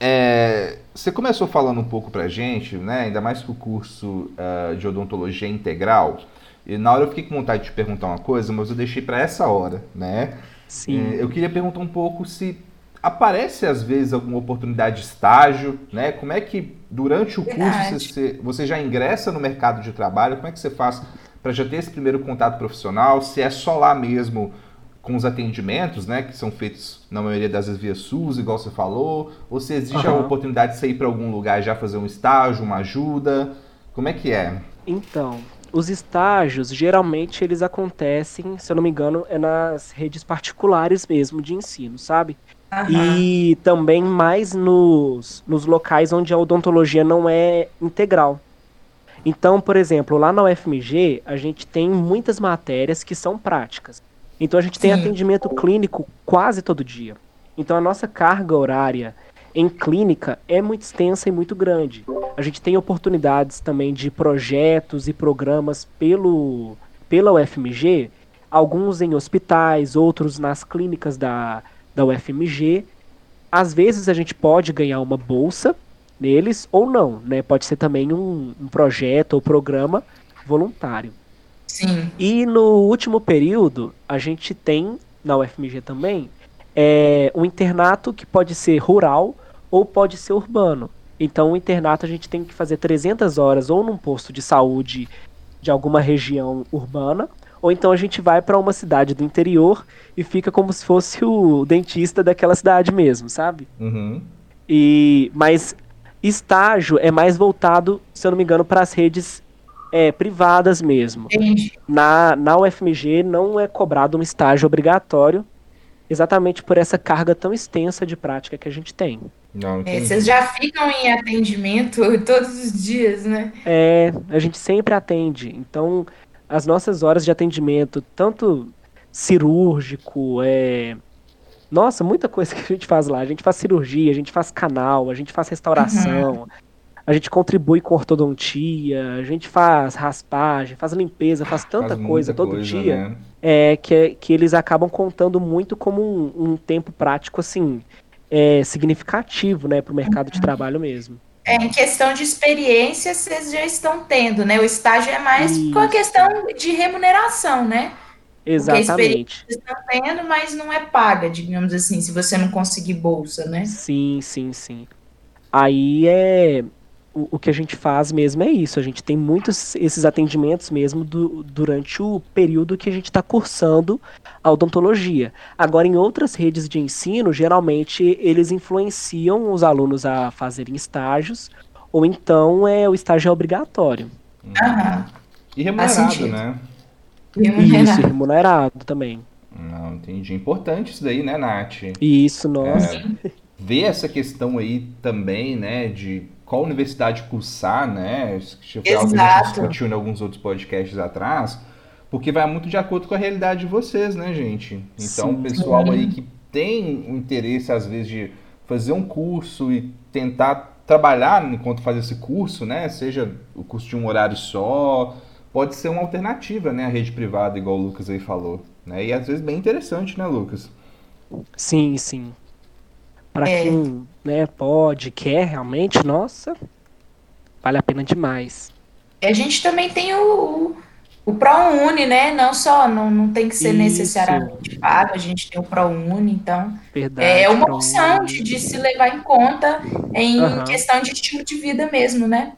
É, você começou falando um pouco pra gente, né? Ainda mais que o curso uh, de odontologia integral. E na hora eu fiquei com vontade de te perguntar uma coisa, mas eu deixei para essa hora, né? Sim. É, eu queria perguntar um pouco se aparece às vezes alguma oportunidade de estágio, né? Como é que durante o curso você, você já ingressa no mercado de trabalho? Como é que você faz para já ter esse primeiro contato profissional? Se é só lá mesmo com os atendimentos, né, que são feitos na maioria das vezes via SUS, igual você falou, ou se existe uhum. a oportunidade de sair para algum lugar e já fazer um estágio, uma ajuda? Como é que é? Então, os estágios, geralmente, eles acontecem, se eu não me engano, é nas redes particulares mesmo de ensino, sabe? Uhum. E também mais nos, nos locais onde a odontologia não é integral. Então, por exemplo, lá na UFMG, a gente tem muitas matérias que são práticas. Então, a gente tem Sim. atendimento clínico quase todo dia. Então, a nossa carga horária em clínica é muito extensa e muito grande. A gente tem oportunidades também de projetos e programas pelo, pela UFMG, alguns em hospitais, outros nas clínicas da, da UFMG. Às vezes a gente pode ganhar uma bolsa neles ou não, né? Pode ser também um, um projeto ou programa voluntário. Sim. E no último período, a gente tem, na UFMG também, é, um internato que pode ser rural ou pode ser urbano. Então, o internato a gente tem que fazer 300 horas ou num posto de saúde de alguma região urbana, ou então a gente vai para uma cidade do interior e fica como se fosse o dentista daquela cidade mesmo, sabe? Uhum. E mas estágio é mais voltado, se eu não me engano, para as redes É, privadas mesmo. Entendi. Na, na UFMG não é cobrado um estágio obrigatório, exatamente por essa carga tão extensa de prática que a gente tem. Não, É, vocês já ficam em atendimento todos os dias, né? É, a gente sempre atende. Então, as nossas horas de atendimento, tanto cirúrgico, é. Nossa, muita coisa que a gente faz lá. A gente faz cirurgia, a gente faz canal, a gente faz restauração, a gente contribui com ortodontia, a gente faz raspagem, faz limpeza, faz tanta Faz coisa todo coisa, dia. né? É, que, é- que eles acabam contando muito como um, um tempo prático, assim, é, significativo, né, para o mercado de trabalho mesmo. É, em questão de experiência, vocês já estão tendo, né? O estágio é mais com a Isso. questão de remuneração, né? Exatamente. Vocês estão tendo, mas não é paga, digamos assim, se você não conseguir bolsa, né? Sim, sim, sim. Aí é. O, o que a gente faz mesmo é isso. A gente tem muitos esses atendimentos mesmo du- durante o período que a gente está cursando a odontologia. Agora, em outras redes de ensino, geralmente eles influenciam os alunos a fazerem estágios, ou então é o estágio é obrigatório. Aham. E remunerado, né? Isso, e remunerado também. Não, entendi. Importante isso daí, né, Nath? Isso, nossa. É, ver essa questão aí também, né, de qual universidade cursar, né? Isso que foi algo que a gente Exato. discutiu em alguns outros podcasts atrás, porque vai muito de acordo com a realidade de vocês, né, gente? Então, Sim. o pessoal aí que tem o interesse, às vezes, de fazer um curso e tentar trabalhar enquanto faz esse curso, né? Seja o curso de um horário só, pode ser uma alternativa, né? A rede privada, igual o Lucas aí falou. Né? E às vezes bem interessante, né, Lucas? Sim, sim. Para É. quem né, pode, quer realmente, nossa, vale a pena demais. A gente também tem o, o, ProUni, né? Não só, não, não tem que ser Isso. necessariamente pago, a gente tem o ProUni, então Verdade. é uma um- opção de, de se levar em conta em Aham. questão de estilo de vida mesmo, né?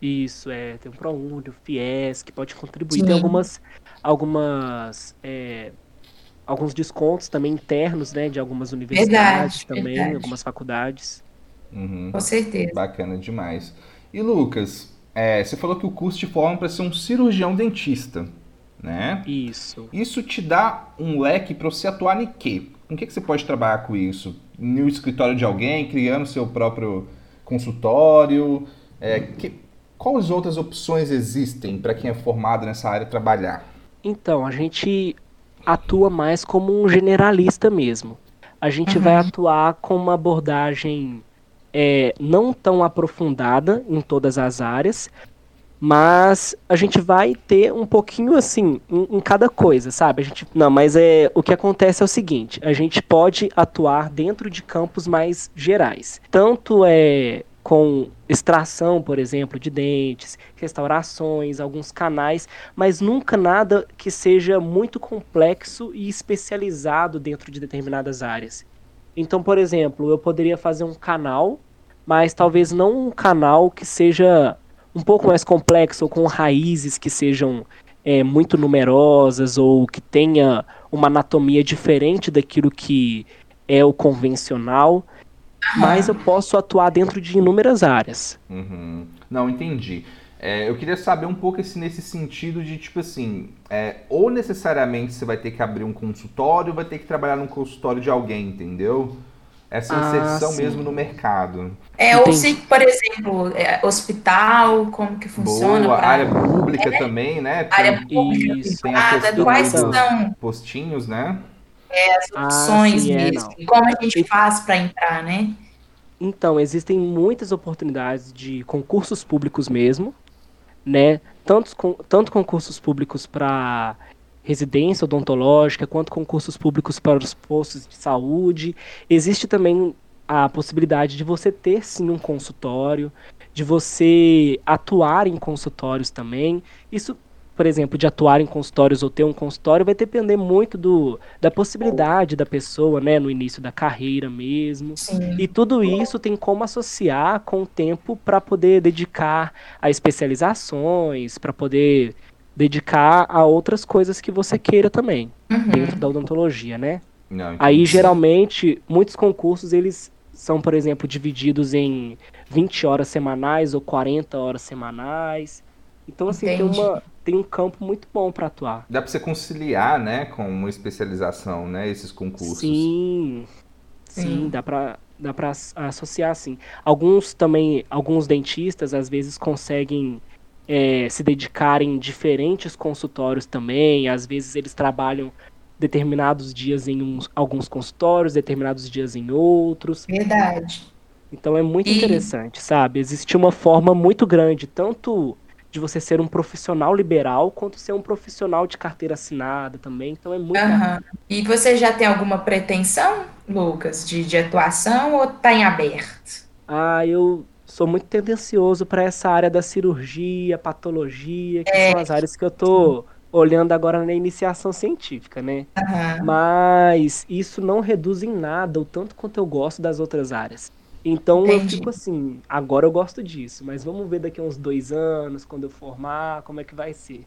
Isso, é. Tem o ProUni, o FIES, que pode contribuir. Sim. Tem algumas, algumas, é, alguns descontos também internos, né, de algumas universidades Verdade, também, verdade. algumas faculdades. Uhum. Com certeza. Bacana demais. E Lucas, é, você falou que o curso te forma para ser um cirurgião dentista, né? Isso. Isso te dá um leque para você atuar em quê? Com que, que você pode trabalhar com isso? No escritório de alguém, criando seu próprio consultório? É, que, quais outras opções existem para quem é formado nessa área trabalhar? Então, a gente atua mais como um generalista mesmo. A gente vai atuar com uma abordagem é, não tão aprofundada em todas as áreas, mas a gente vai ter um pouquinho assim em, em cada coisa, sabe? A gente, não, mas é o que acontece é o seguinte: a gente pode atuar dentro de campos mais gerais, tanto é com extração, por exemplo, de dentes, restaurações, alguns canais, mas nunca nada que seja muito complexo e especializado dentro de determinadas áreas. Então, por exemplo, eu poderia fazer um canal, mas talvez não um canal que seja um pouco mais complexo ou com raízes que sejam é, muito numerosas ou que tenha uma anatomia diferente daquilo que é o convencional, mas eu posso atuar dentro de inúmeras áreas. Uhum. Não, entendi. É, eu queria saber um pouco esse, nesse sentido de, tipo assim, é, ou necessariamente você vai ter que abrir um consultório, ou vai ter que trabalhar num consultório de alguém, entendeu? Essa Ah, inserção sim. mesmo no mercado. É, ou se, por exemplo, é, hospital, como que funciona? Boa, pra- área pública também, né? Tem, área pública, Isso. tem a questão quais dos são postinhos, né? As Ah, opções é, mesmo? não. Como a gente faz para entrar, né? Então, existem muitas oportunidades de concursos públicos mesmo, né? Tanto, com, tanto concursos públicos para residência odontológica, quanto concursos públicos para os postos de saúde. Existe também a possibilidade de você ter sim um consultório, de você atuar em consultórios também. Isso, por exemplo, de atuar em consultórios ou ter um consultório vai depender muito do, da possibilidade da pessoa, né, no início da carreira mesmo. Sim. E tudo isso tem como associar com o tempo para poder dedicar a especializações, para poder dedicar a outras coisas que você queira também, Uhum. dentro da odontologia, né? Não, Aí, entendi. geralmente, muitos concursos, eles são, por exemplo, divididos em 20 horas semanais ou 40 horas semanais. Então, assim, tem, uma, tem um campo muito bom para atuar. Dá para você conciliar, né, com uma especialização, né, esses concursos. Sim, sim, sim. dá para dá para associar, assim. Alguns também, alguns dentistas, às vezes, conseguem é, se dedicar em diferentes consultórios também. Às vezes, eles trabalham determinados dias em uns, alguns consultórios, determinados dias em outros. Verdade. Então é muito e... interessante, sabe? Existe uma forma muito grande, tanto de você ser um profissional liberal quanto ser um profissional de carteira assinada também. Então é muito. Uhum. E você já tem alguma pretensão, Lucas, de, de atuação ou tá em aberto? Ah, eu sou muito tendencioso para essa área da cirurgia, patologia, que é. são as áreas que eu tô olhando agora na iniciação científica, né? Uhum. Mas isso não reduz em nada o tanto quanto eu gosto das outras áreas. Então Entendi. eu fico assim, agora eu gosto disso, mas vamos ver daqui a uns dois anos, quando eu formar, como é que vai ser.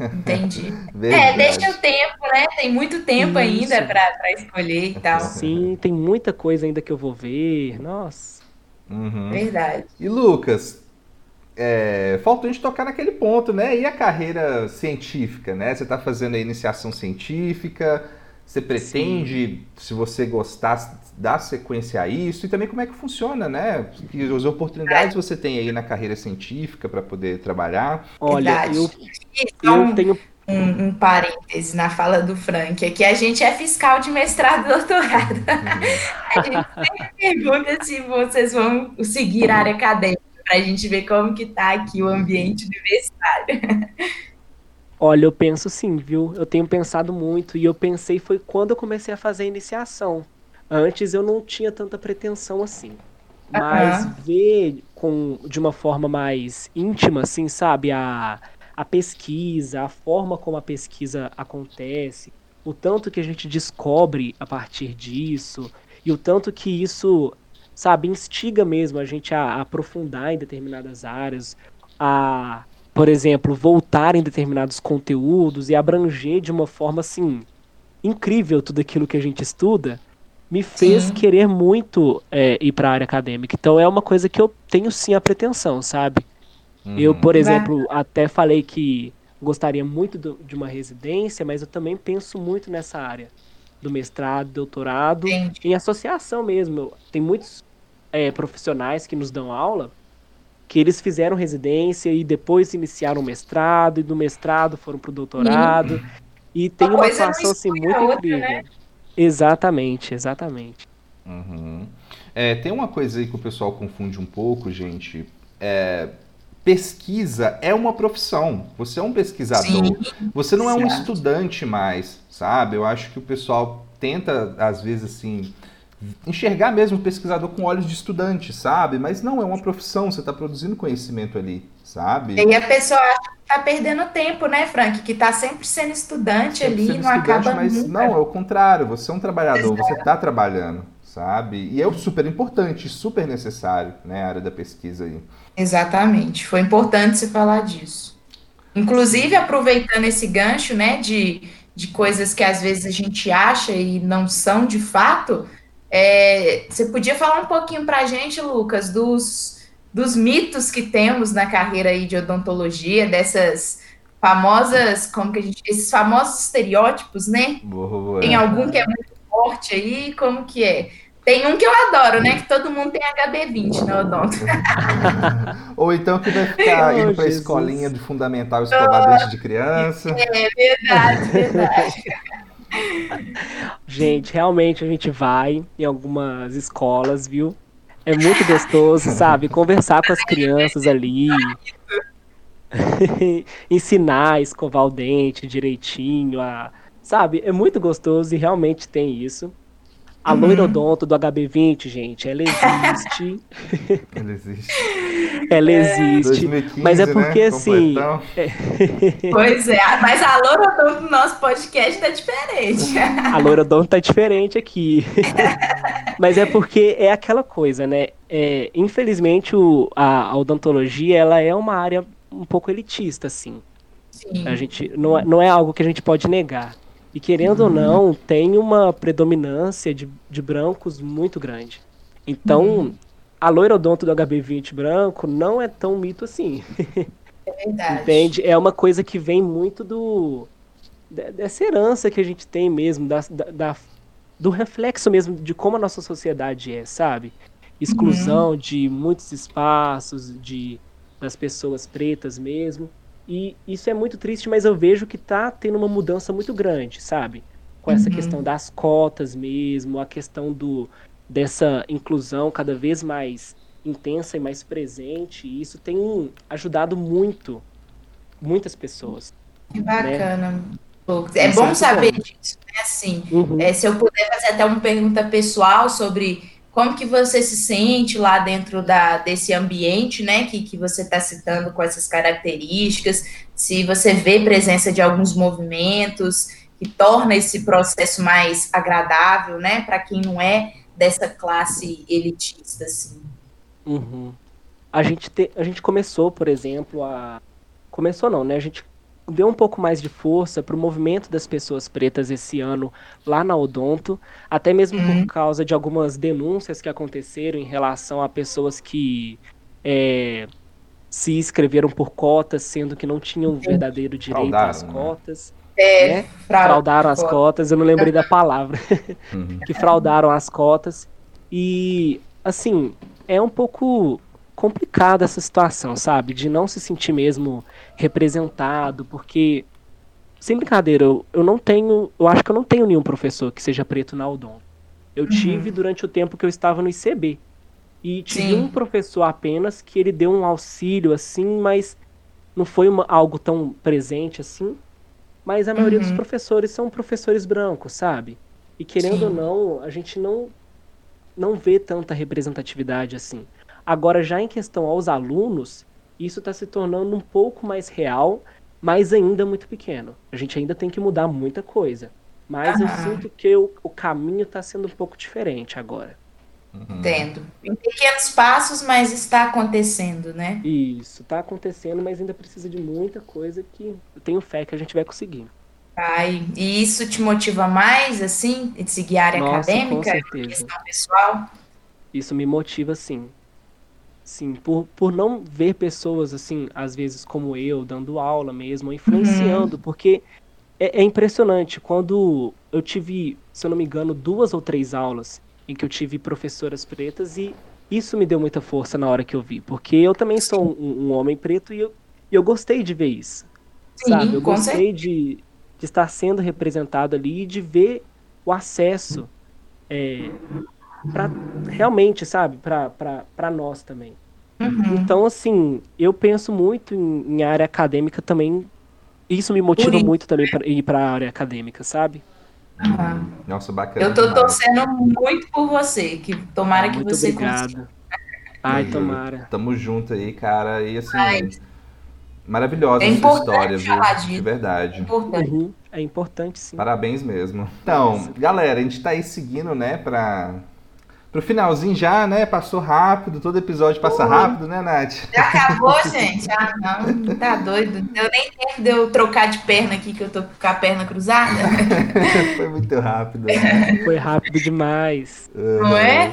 Entendi. é, deixa o tempo, né? Tem muito tempo Isso. ainda para escolher e tal. Sim, tem muita coisa ainda que eu vou ver. Nossa. Uhum. Verdade. E Lucas, é, faltou a gente tocar naquele ponto, né? E a carreira científica, né? Você está fazendo a iniciação científica, você pretende, Sim. se você gostar, dar sequência a isso? E também como é que funciona, né? Que as oportunidades você tem aí na carreira científica para poder trabalhar? Olha, eu, eu tenho um, um parêntese na fala do Frank, é que a gente é fiscal de mestrado e doutorado. a gente sempre pergunta se vocês vão seguir a área acadêmica, para a gente ver como que está aqui o ambiente universitário. Olha, eu penso sim, viu? Eu tenho pensado muito e eu pensei foi quando eu comecei a fazer a iniciação. Antes eu não tinha tanta pretensão assim. Mas uhum. ver com, de uma forma mais íntima, assim, sabe? A, a pesquisa, a forma como a pesquisa acontece, o tanto que a gente descobre a partir disso, e o tanto que isso, sabe, instiga mesmo a gente a, a aprofundar em determinadas áreas, a por exemplo, voltar em determinados conteúdos e abranger de uma forma assim incrível tudo aquilo que a gente estuda, me fez sim. querer muito é, ir para a área acadêmica. Então é uma coisa que eu tenho sim a pretensão, sabe? Uhum. Eu, por exemplo, até falei que gostaria muito do, de uma residência, mas eu também penso muito nessa área do mestrado, doutorado, em associação mesmo. Tem muitos é, profissionais que nos dão aula que eles fizeram residência e depois iniciaram o mestrado, e do mestrado foram para o doutorado. Uhum. E tem uma, uma atuação assim, muito outra, incrível. Né? Exatamente, exatamente. Uhum. É, tem uma coisa aí que o pessoal confunde um pouco, gente. É, pesquisa é uma profissão. Você é um pesquisador. Sim, você não é um estudante mais, sabe? Eu acho que o pessoal tenta, às vezes, assim, enxergar mesmo o pesquisador com olhos de estudante, sabe? Mas não é uma profissão, você está produzindo conhecimento ali, sabe? E a pessoa acha que está perdendo tempo, né, Frank? Que está sempre sendo estudante sempre ali, sendo não estudante, acaba mas nunca. Não, é o contrário, você é um trabalhador, você está trabalhando, sabe? E é super importante, super necessário, né, a área da pesquisa aí. Exatamente, foi importante você falar disso. Inclusive, aproveitando esse gancho, né, de, de coisas que às vezes a gente acha e não são de fato, é, você podia falar um pouquinho para a gente, Lucas, dos, dos mitos que temos na carreira aí de odontologia, dessas famosas, como que a gente, esses famosos estereótipos, né? Boa. Tem algum que é muito forte aí, como que é? Tem um que eu adoro, né? Que todo mundo tem HB20 na odonto. Ou então que vai ficar oh, indo para a escolinha de fundamental escovar desde de criança. É verdade, verdade. Gente, realmente a gente vai em algumas escolas, viu? É muito gostoso, sabe? Conversar com as crianças ali. ensinar a escovar o dente direitinho, a, sabe? É muito gostoso e realmente tem isso. A uhum. loirodonto do HB20, gente, ela existe. ela existe. ela existe. 2015, mas é porque né? assim. É... pois é, mas a loirodonto do nosso podcast tá diferente. a loirodonto tá diferente aqui. mas é porque é aquela coisa, né? É, infelizmente, o, a, a odontologia ela é uma área um pouco elitista, assim. Sim. A gente, não, é, não é algo que a gente pode negar. E querendo uhum. ou não, tem uma predominância de, de brancos muito grande. Então, uhum. a loira odonto do HB20 branco não é tão mito assim. É verdade. Entende? É uma coisa que vem muito do dessa herança que a gente tem mesmo, da, da, do reflexo mesmo de como a nossa sociedade é, sabe? Exclusão uhum. de muitos espaços, de das pessoas pretas mesmo. E isso é muito triste, mas eu vejo que tá tendo uma mudança muito grande, sabe? Com essa uhum. questão das cotas mesmo, a questão do dessa inclusão cada vez mais intensa e mais presente. E isso tem ajudado muito muitas pessoas. Que bacana. Né? É bom saber bom. disso, né? Assim, uhum. é, se eu puder fazer até uma pergunta pessoal sobre como que você se sente lá dentro da, desse ambiente, né, que, que você está citando com essas características, se você vê presença de alguns movimentos que torna esse processo mais agradável, né, para quem não é dessa classe elitista, assim. Uhum. A gente, te, a gente começou, por exemplo, a... Começou não, né? A gente deu um pouco mais de força para o movimento das pessoas pretas esse ano lá na Odonto, até mesmo uhum. por causa de algumas denúncias que aconteceram em relação a pessoas que é, se inscreveram por cotas, sendo que não tinham verdadeiro direito Fraudaram, às né? cotas. Né? É, né? fraudaram as cotas, eu não lembrei da palavra. Uhum. que fraudaram as cotas. E, assim, é um pouco complicada essa situação, sabe? De não se sentir mesmo representado, porque sem brincadeira, eu, eu não tenho, eu acho que eu não tenho nenhum professor que seja preto na Udon. Eu uhum. tive durante o tempo que eu estava no ICB. E tive Sim. um professor apenas que ele deu um auxílio assim, mas não foi uma, algo tão presente assim. Mas a maioria uhum. dos professores são professores brancos, sabe? E querendo Sim. ou não, a gente não não vê tanta representatividade assim. Agora, já em questão aos alunos, isso está se tornando um pouco mais real, mas ainda muito pequeno. A gente ainda tem que mudar muita coisa. Mas eu sinto que o, o caminho está sendo um pouco diferente agora. Uhum. Entendo. Em pequenos passos, mas está acontecendo, né? Isso, está acontecendo, mas ainda precisa de muita coisa que eu tenho fé que a gente vai conseguir. Ai, e isso te motiva mais, assim, de seguir a área Nossa, acadêmica, com certeza. questão pessoal? Isso me motiva, sim. Sim, por, por não ver pessoas, assim, às vezes como eu, dando aula mesmo, influenciando, uhum. porque é, é, impressionante. Quando eu tive, se eu não me engano, duas ou três aulas em que eu tive professoras pretas e isso me deu muita força na hora que eu vi, porque eu também sou um, um homem preto e eu, eu gostei de ver isso. Sim, sabe? Eu gostei de, de estar sendo representado ali e de ver o acesso é, para realmente, sabe, para nós também. Uhum. Então, assim, eu penso muito em, em, área acadêmica também. Isso me motiva muito também para ir para a área acadêmica, sabe? Uhum. Nossa, bacana. Eu tô torcendo muito por você, que tomara ah, que você obrigado. consiga. Ai, tomara. Tamo junto aí, cara. E assim, Ai. maravilhosa é essa história, viu? De verdade. É importante. Uhum. É importante, sim. Parabéns mesmo. Então, galera, a gente tá aí seguindo, né, pra pro finalzinho já, né? Passou rápido, todo episódio passa uhum. rápido, né, Nath? Já acabou, gente. Ah, não, tá doido. Deu nem tempo de eu trocar de perna aqui, que eu tô com a perna cruzada. Foi muito rápido. Né? Foi rápido demais. Não é?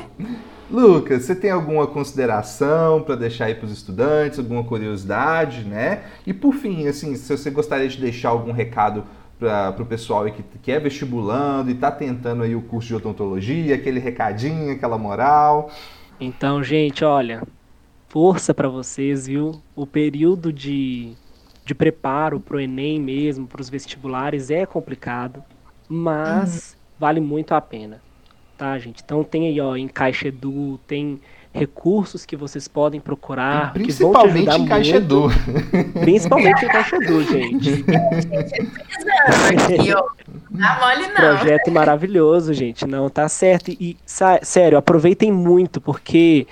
Lucas, você tem alguma consideração para deixar aí para os estudantes, alguma curiosidade, né? E por fim, assim, se você gostaria de deixar algum recado para o pessoal que, que é vestibulando e está tentando aí o curso de odontologia, aquele recadinho, aquela moral. Então, gente, olha, força para vocês, viu? O período de, de preparo para o Enem mesmo, para os vestibulares, é complicado, mas uhum. vale muito a pena, tá, gente? Então tem aí, ó, em Caixa Edu, tem recursos que vocês podem procurar. Principalmente em Caixa Edu. Principalmente em Caixa Edu, gente. Aqui, ó. Não mole não. Projeto maravilhoso, gente. Não, tá certo. E, sério, aproveitem muito, porque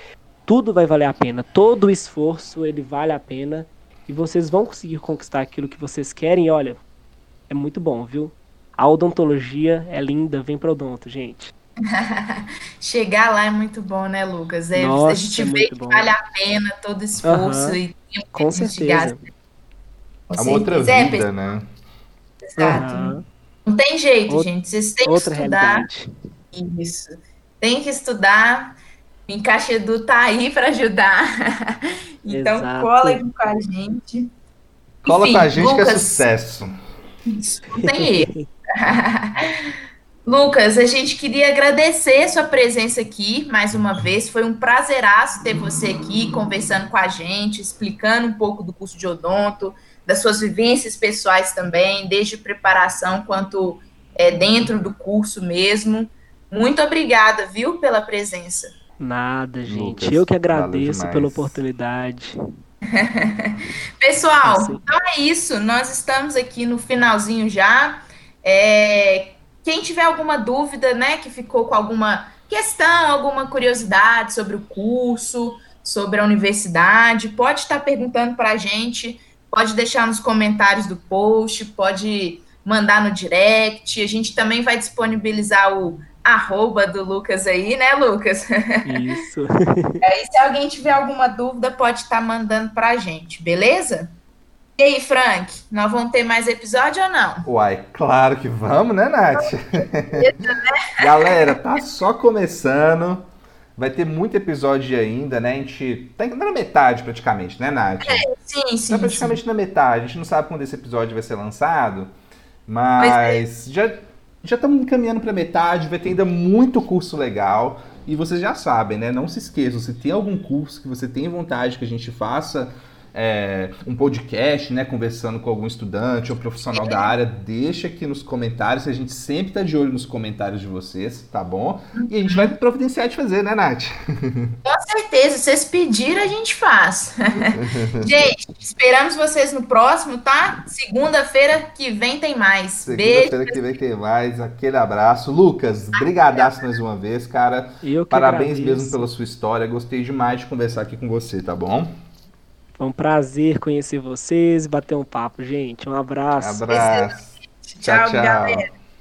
tudo vai valer a pena. Todo o esforço, ele vale a pena. E vocês vão conseguir conquistar aquilo que vocês querem. E olha, é muito bom, viu? A odontologia é linda. Vem pro odonto, gente. Chegar lá é muito bom, né, Lucas? É, Nossa, a gente é vê que bom. vale a pena todo esforço e tempo Com que certeza. É uma outra é, vida, é, né? Exato. Uhum. Não tem jeito, Out gente. Vocês têm outra que estudar. Realidade. Isso. Tem que estudar. O Encaixe Edu tá aí para ajudar. então, Exato. cola aqui com a gente. Cola Enfim, com a gente Lucas, que é sucesso. Não tem erro. Lucas, a gente queria agradecer sua presença aqui mais uma vez. Foi um prazeraço ter você aqui conversando com a gente, explicando um pouco do curso de odonto, das suas vivências pessoais também, desde preparação quanto é, dentro do curso mesmo. Muito obrigada, viu, pela presença. Nada, gente. Lucas, Eu que agradeço pela oportunidade. Pessoal, então é isso. Nós estamos aqui no finalzinho já. É, quem tiver alguma dúvida, né, que ficou com alguma questão, alguma curiosidade sobre o curso, sobre a universidade, pode estar perguntando para a gente, pode deixar nos comentários do post, pode mandar no direct. A gente também vai disponibilizar o arroba do Lucas aí, né, Lucas? Isso. aí, se alguém tiver alguma dúvida, pode estar mandando para a gente, beleza? E aí, Frank, nós vamos ter mais episódio ou não? Uai, claro que vamos, né, Nath? Galera, tá só começando. Vai ter muito episódio ainda, né? A gente tá na metade praticamente, né, Nath? É, sim, sim. Tá praticamente sim. na metade. A gente não sabe quando esse episódio vai ser lançado, mas é. já já estamos encaminhando para metade. Vai ter ainda muito curso legal. E vocês já sabem, né? Não se esqueçam, se tem algum curso que você tem vontade que a gente faça é, um podcast, né, conversando com algum estudante ou profissional da área, deixa aqui nos comentários, a gente sempre está de olho nos comentários de vocês, tá bom? E a gente vai providenciar de fazer, né, Nath? Com certeza, se vocês pedirem, a gente faz. gente, esperamos vocês no próximo, tá? Segunda-feira que vem tem mais. Segunda-feira que vem tem mais, aquele abraço. Lucas, brigadaço mais uma vez, cara. Parabéns agradeço. mesmo pela sua história, gostei demais de conversar aqui com você, tá bom? Foi um prazer conhecer vocês e bater um papo, gente. Um abraço. Abraço. Tchau, tchau. Galera.